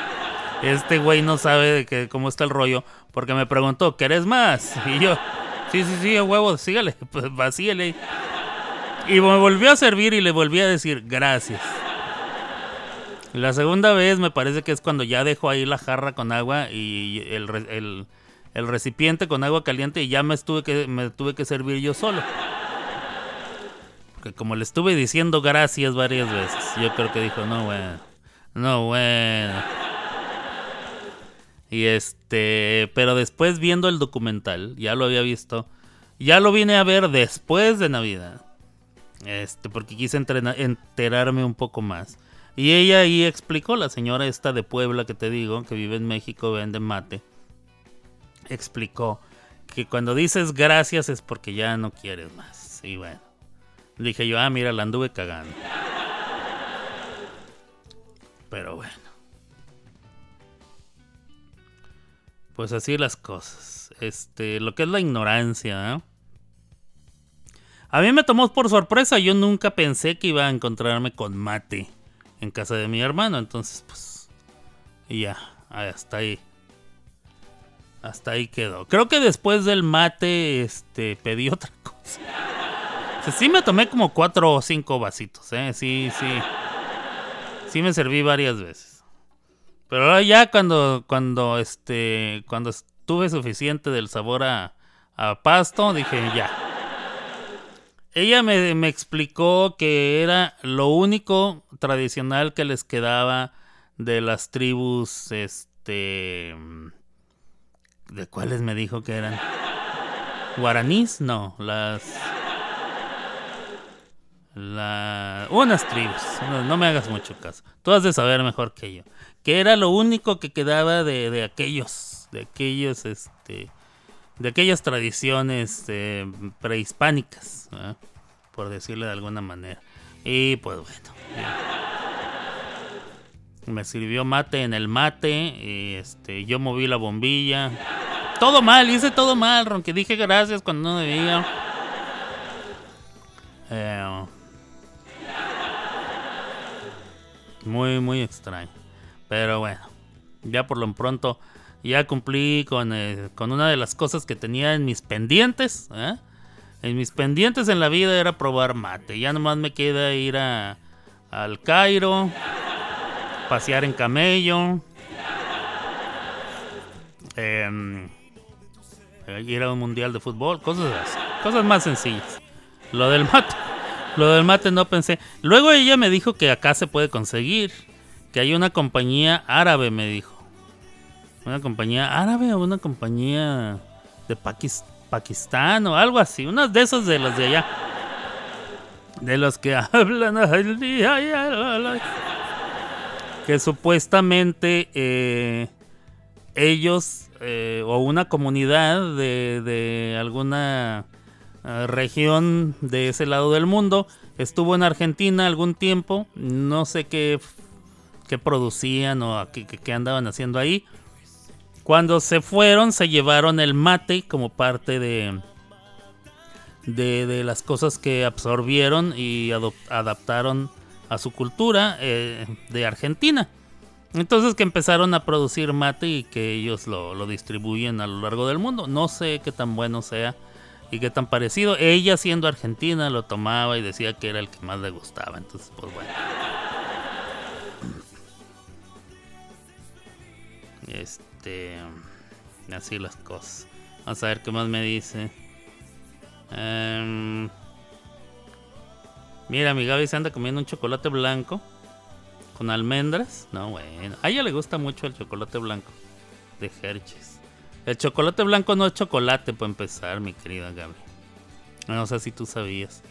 Este güey no sabe de que, cómo está el rollo. Porque me preguntó, ¿querés más? Y yo, sí, sí, sí, huevo, sígale, pues vacíale. Y me volvió a servir y le volví a decir, gracias. La segunda vez me parece que es cuando ya dejo ahí la jarra con agua y el, el- el recipiente con agua caliente y ya me, estuve que, me tuve que servir yo solo. Porque como le estuve diciendo gracias varias veces, yo creo que dijo, no, bueno, no, bueno. Y este, pero después viendo el documental, ya lo había visto, ya lo vine a ver después de Navidad. Este, porque quise enterarme un poco más. Y ella ahí explicó, la señora esta de Puebla que te digo, que vive en México, vende mate, explicó que cuando dices gracias es porque ya no quieres más. Y bueno, dije yo, ah, mira, la anduve cagando. Pero bueno. Pues así las cosas. Este, lo que es la ignorancia, ¿eh? A mí me tomó por sorpresa, yo nunca pensé que iba a encontrarme con mate en casa de mi hermano, entonces pues y ya, hasta ahí. Hasta ahí quedó. Creo que después del mate este pedí otra cosa. Sí me tomé como cuatro o cinco vasitos, eh, sí, sí. Sí me serví varias veces. Pero ahora ya cuando cuando este cuando estuve suficiente del sabor a, pasto, dije ya. Ella me, me explicó que era lo único tradicional que les quedaba de las tribus, este... ¿De cuáles me dijo que eran? ¿Guaraníes? No, las... La... Unas tribus, no, no me hagas mucho caso. Tú has de saber mejor que yo. Que era lo único que quedaba de, de aquellos, de aquellos, este de aquellas tradiciones eh, prehispánicas, por decirle de alguna manera. Y pues bueno, me sirvió mate en el mate, y este, yo moví la bombilla. Todo mal, hice todo mal, aunque dije gracias cuando no debía. Eh, muy, muy extraño. Pero bueno, ya por lo pronto ya cumplí con, eh, con una de las cosas que tenía en mis pendientes. ¿eh? En mis pendientes en la vida era probar mate. Ya nomás me queda ir a, al Cairo, pasear en camello, em, ir a un mundial de fútbol, cosas así, cosas más sencillas. Lo del mate, lo del mate no pensé. Luego ella me dijo que acá se puede conseguir, que hay una compañía árabe, me dijo. Una compañía árabe o una compañía de Pakis- Pakistán o algo así. Unas de esos de los de allá. De los que hablan Que supuestamente eh, ellos eh, o una comunidad de, de alguna eh, región de ese lado del mundo estuvo en Argentina algún tiempo. No sé qué, qué producían o qué, qué- andaban haciendo ahí. Cuando se fueron, se llevaron el mate como parte de, de, las cosas que absorbieron y adaptaron a su cultura eh, de Argentina. Entonces que empezaron a producir mate y que ellos lo, lo distribuyen a lo largo del mundo. No sé qué tan bueno sea y qué tan parecido. Ella siendo argentina lo tomaba y decía que era el que más le gustaba. Entonces, pues bueno. Este. Así las cosas. Vamos a ver qué más me dice. Em, mira, mi Gaby se anda comiendo un chocolate blanco con almendras. No, bueno. A ella le gusta mucho el chocolate blanco de Hershey's. El chocolate blanco no es chocolate, para empezar, mi querida Gaby. No sé si tú sabías.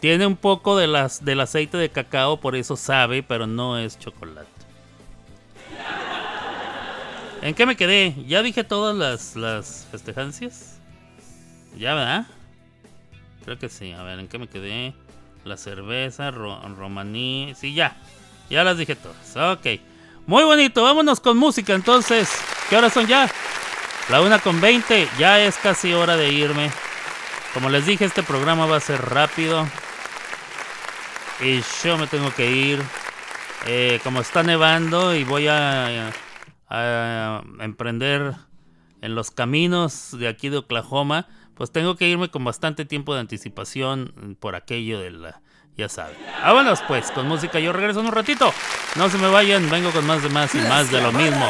Tiene un poco de las, del aceite de cacao, por eso sabe, pero no es chocolate. ¿En qué me quedé? ¿Ya dije todas las, las festejancias? ¿Ya, verdad? Creo que sí. A ver, ¿en qué me quedé? La cerveza, ro- romaní. Sí, ya. Ya las dije todas. Ok. Muy bonito. Vámonos con música entonces. ¿Qué horas son ya? La una con 20. Ya es casi hora de irme. Como les dije, este programa va a ser rápido. Y yo me tengo que ir. Eh, como está nevando y voy a, a emprender en los caminos de aquí de Oklahoma, pues tengo que irme con bastante tiempo de anticipación por aquello de la... Ya saben. Vámonos pues, con música. Yo regreso en un ratito. No se me vayan, vengo con más de más y más de lo mismo.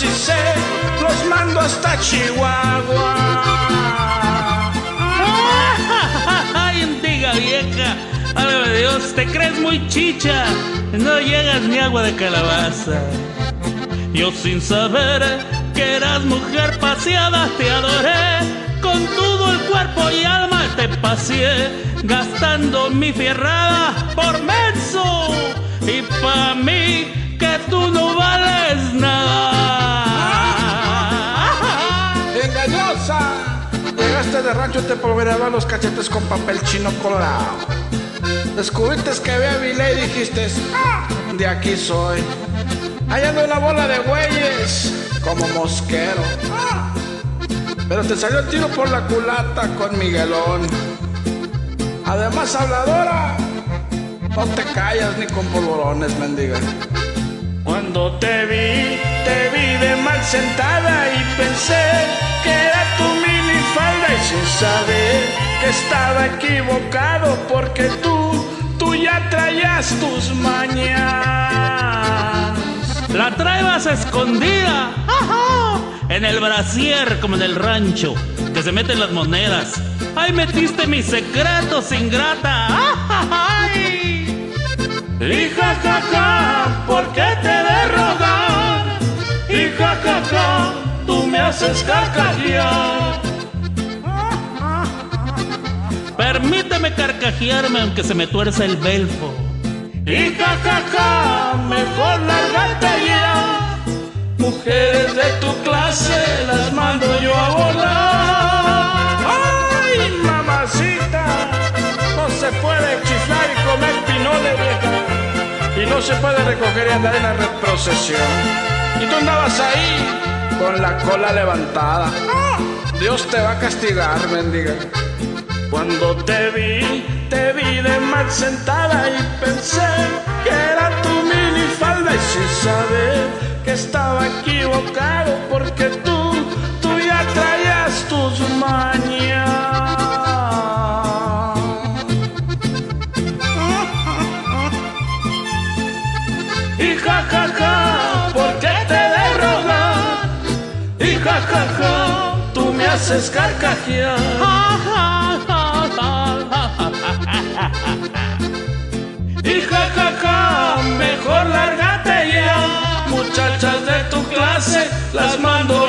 Sí sé, los mando hasta Chihuahua. ¡Ay, antigua vieja! Álvame Dios, te crees muy chicha. No llegas ni agua de calabaza. Yo sin saber que eras mujer paseada te adoré. Con todo el cuerpo y alma te paseé. Gastando mi fierrada por menso. Y pa' mí que tú no vales nada. De rancho, te polvoreaban los cachetes con papel chino colorado. Descubriste que había vile y dijiste, "Ah, de aquí soy. Hallando una bola de güeyes, como mosquero. Pero te salió el tiro por la culata con Miguelón. Además, habladora, no te callas ni con polvorones, mendiga. Cuando te vi, te vi de mal sentada y pensé que era tu minifalda y sin saber que estaba equivocado porque tú, tú ya traías tus mañas. La traebas escondida ¡ajá! en el brasier como en el rancho, que se meten las monedas. ¡Ay, metiste mis secretos, ingrata! ¡Ay! Y ¿por qué te de rogar? Y tú me haces carcajear. Permíteme carcajearme aunque se me tuerza el belfo. Y jajaja, mejor lárgate ya. Mujeres de tu clase las mando yo a volar. ¡Ay, mamacita! No se puede chiflar y comer pinole vieja. Y no se puede recoger y andar en la reprocesión. Y tú andabas ahí con la cola levantada. Dios te va a castigar, mendiga. Cuando te vi, te vi de mal sentada y pensé que era tu minifalda y sin saber que estaba equivocado porque tú, tú ya traías tus mañas. Y jajaja, ¿por qué te de rogar? Y jajaja, tú me haces carcajear. Mejor lárgate ya. Muchachas de tu clase, las mando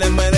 feeling, but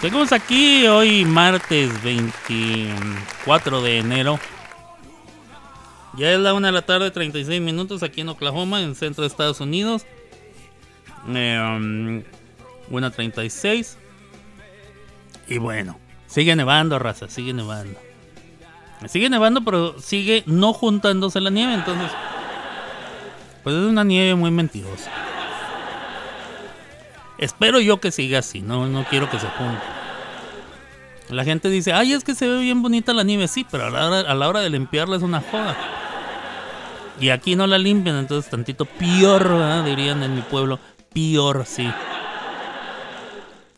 Seguimos aquí hoy martes 24 de enero. Ya es la una de la tarde, 36 minutos aquí en Oklahoma, en el centro de Estados Unidos. Eh, um, 1.36. Y bueno, sigue nevando, raza, sigue nevando. Sigue nevando, pero sigue no juntándose la nieve, entonces... Pues es una nieve muy mentirosa. Espero yo que siga así, no, no quiero que se junte. La gente dice, ay, es que se ve bien bonita la nieve, sí, pero a la hora, a la hora de limpiarla es una joda. Y aquí no la limpian, entonces tantito peor, dirían en mi pueblo, peor, sí.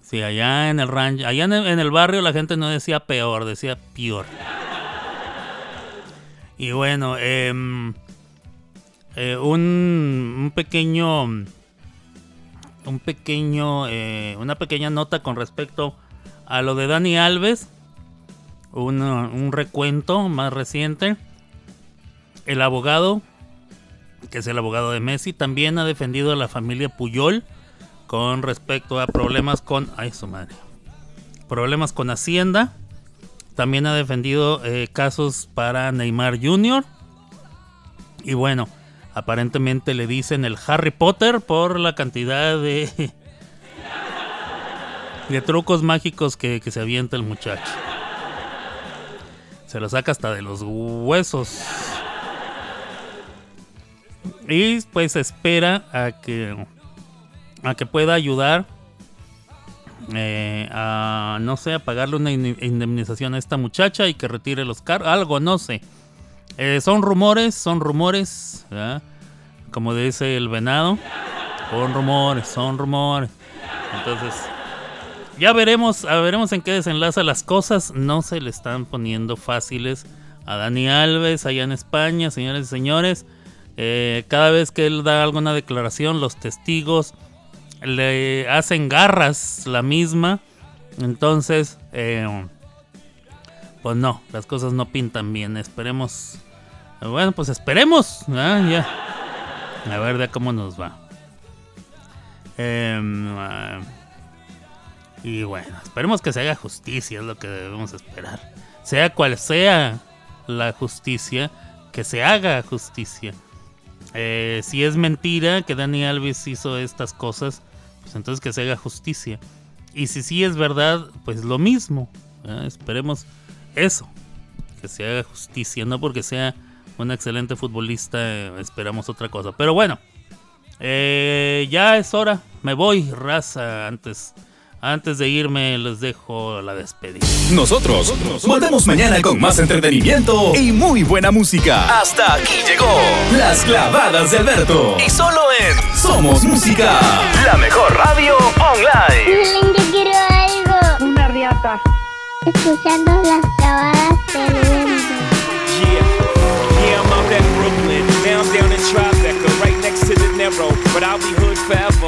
Sí, allá en el rancho, allá en el, en el barrio la gente no decía peor, decía peor. Y bueno, em, eh, un, un pequeño, un pequeño, eh, una pequeña nota con respecto a lo de Dani Alves, un, recuento más reciente. El abogado, que es el abogado de Messi, también ha defendido a la familia Puyol con respecto a problemas con, ay su madre, problemas con Hacienda. También ha defendido eh, casos para Neymar Jr. Y bueno, aparentemente le dicen el Harry Potter por la cantidad de, de trucos mágicos que, que se avienta el muchacho. Se lo saca hasta de los huesos. Y pues espera a que, a que pueda ayudar eh, a, no sé, a pagarle una in- indemnización a esta muchacha y que retire los cargos. Algo, no sé. Eh, son rumores, son rumores. ¿verdad? Como dice el venado. Son rumores, son rumores. Entonces, ya veremos, veremos en qué desenlaza las cosas. No se le están poniendo fáciles a Dani Alves allá en España, señores y señores. Eh, cada vez que él da alguna declaración, los testigos le hacen garras la misma. Entonces, eh, pues no, las cosas no pintan bien. Esperemos. Bueno, pues esperemos. ¿verdad? Ya. A ver de cómo nos va. Em, ah, y bueno, esperemos que se haga justicia, es lo que debemos esperar. Sea cual sea la justicia, que se haga justicia. Eh, si es mentira que Dani Alves hizo estas cosas, pues entonces que se haga justicia. Y si sí es verdad, pues lo mismo. Esperemos eso, que se haga justicia, no porque sea un excelente futbolista, eh, esperamos otra cosa. Pero bueno, eh, ya es hora, me voy, raza, antes, antes de irme les dejo la despedida. Nosotros volvemos mañana con más entretenimiento y muy buena música. Hasta aquí llegó Las clavadas de Alberto. Y solo en Somos Música, la mejor radio online. Yo quiero algo. Una riata. Escuchando las clavadas del viento. Yeah, yeah, I'm out at Brooklyn. Now I'm down in Tribeca, right next to the Narrow. But I'll be hood forever.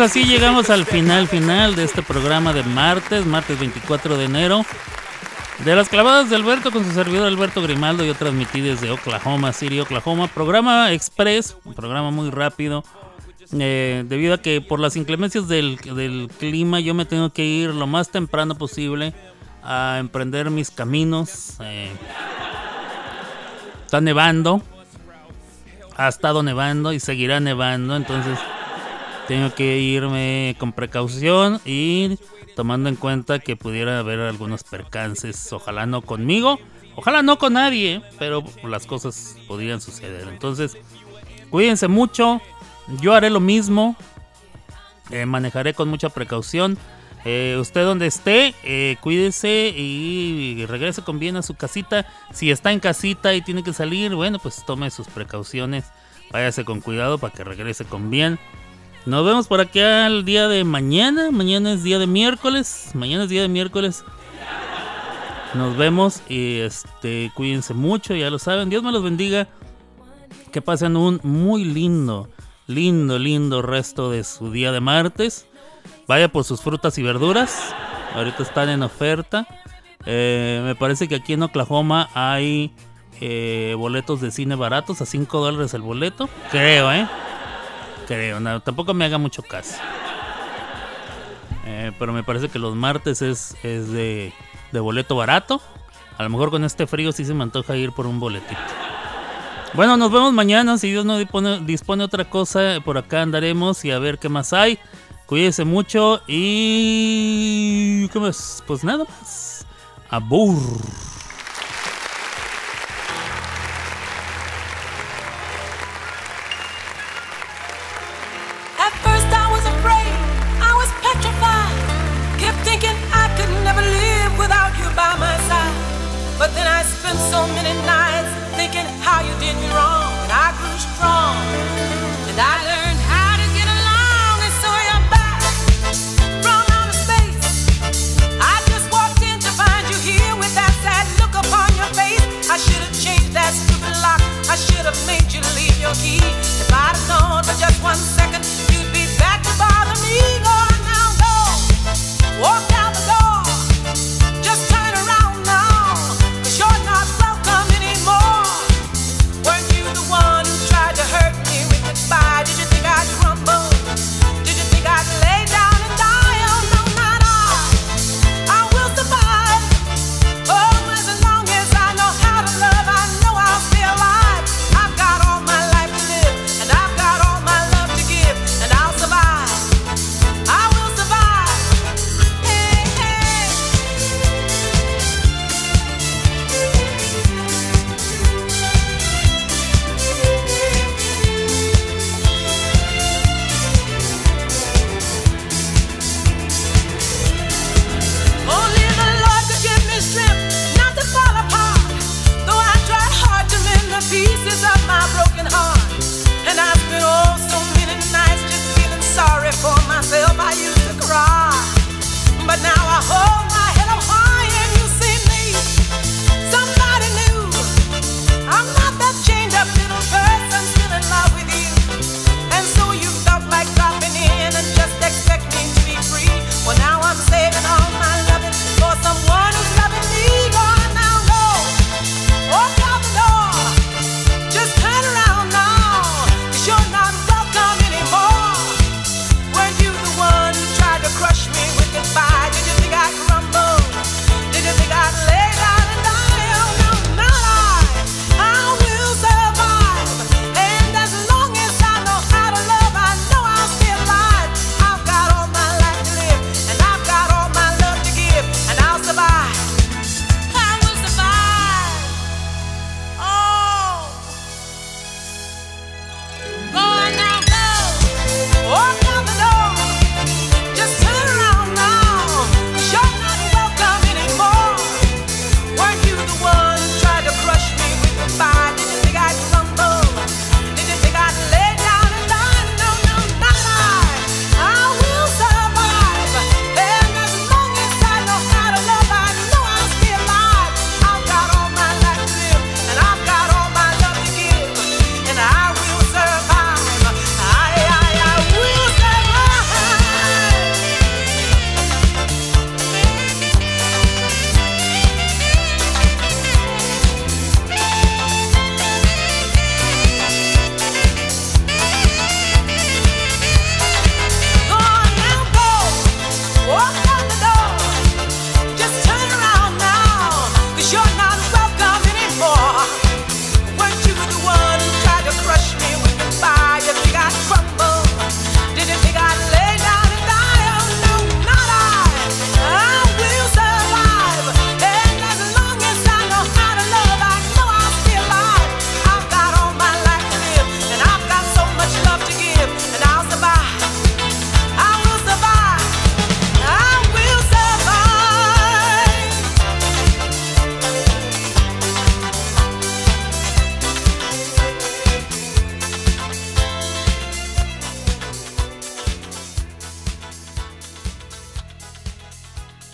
pues así llegamos al final, final de este programa de martes, martes 24 de enero. De las clavadas de Alberto con su servidor Alberto Grimaldo, yo transmití desde Oklahoma City, Oklahoma. Programa express, un programa muy rápido. eh, debido a que por las inclemencias del, del clima yo me tengo que ir lo más temprano posible a emprender mis caminos. eh, está nevando. Ha estado nevando y seguirá nevando, entonces tengo que irme con precaución y tomando en cuenta que pudiera haber algunos percances, ojalá no conmigo, ojalá no con nadie, pero las cosas podrían suceder. Entonces, cuídense mucho, yo haré lo mismo, eh, manejaré con mucha precaución. Eh, usted donde esté, eh, cuídese y regrese con bien a su casita. Si está en casita y tiene que salir, bueno, pues tome sus precauciones. Váyase con cuidado para que regrese con bien. Nos vemos por aquí al día de mañana. Mañana es día de miércoles. Mañana es día de miércoles. Nos vemos y este cuídense mucho, ya lo saben. Dios me los bendiga. Que pasen un muy lindo, lindo, lindo resto de su día de martes. Vaya por sus frutas y verduras. Ahorita están en oferta. Eh, me parece que aquí en Oklahoma hay eh, boletos de cine baratos a 5 dólares el boleto. Creo, ¿eh? Creo, tampoco me haga mucho caso. Eh, pero me parece que los martes es, es de, de boleto barato. A lo mejor con este frío sí se me antoja ir por un boletito. Bueno, nos vemos mañana. Si Dios no dispone, dispone otra cosa, por acá andaremos y a ver qué más hay. Cuídense mucho y... ¿Qué más? Pues nada más. Abur. spent so many nights thinking how you did me wrong. And I grew strong, and I learned how to get along. And so you're back space. I just walked in to find you here with that sad look upon your face. I should have changed that stupid lock. I should have made you leave your key. If I'd have known for just one second, you'd be back to bother me. Lord, now go walk down.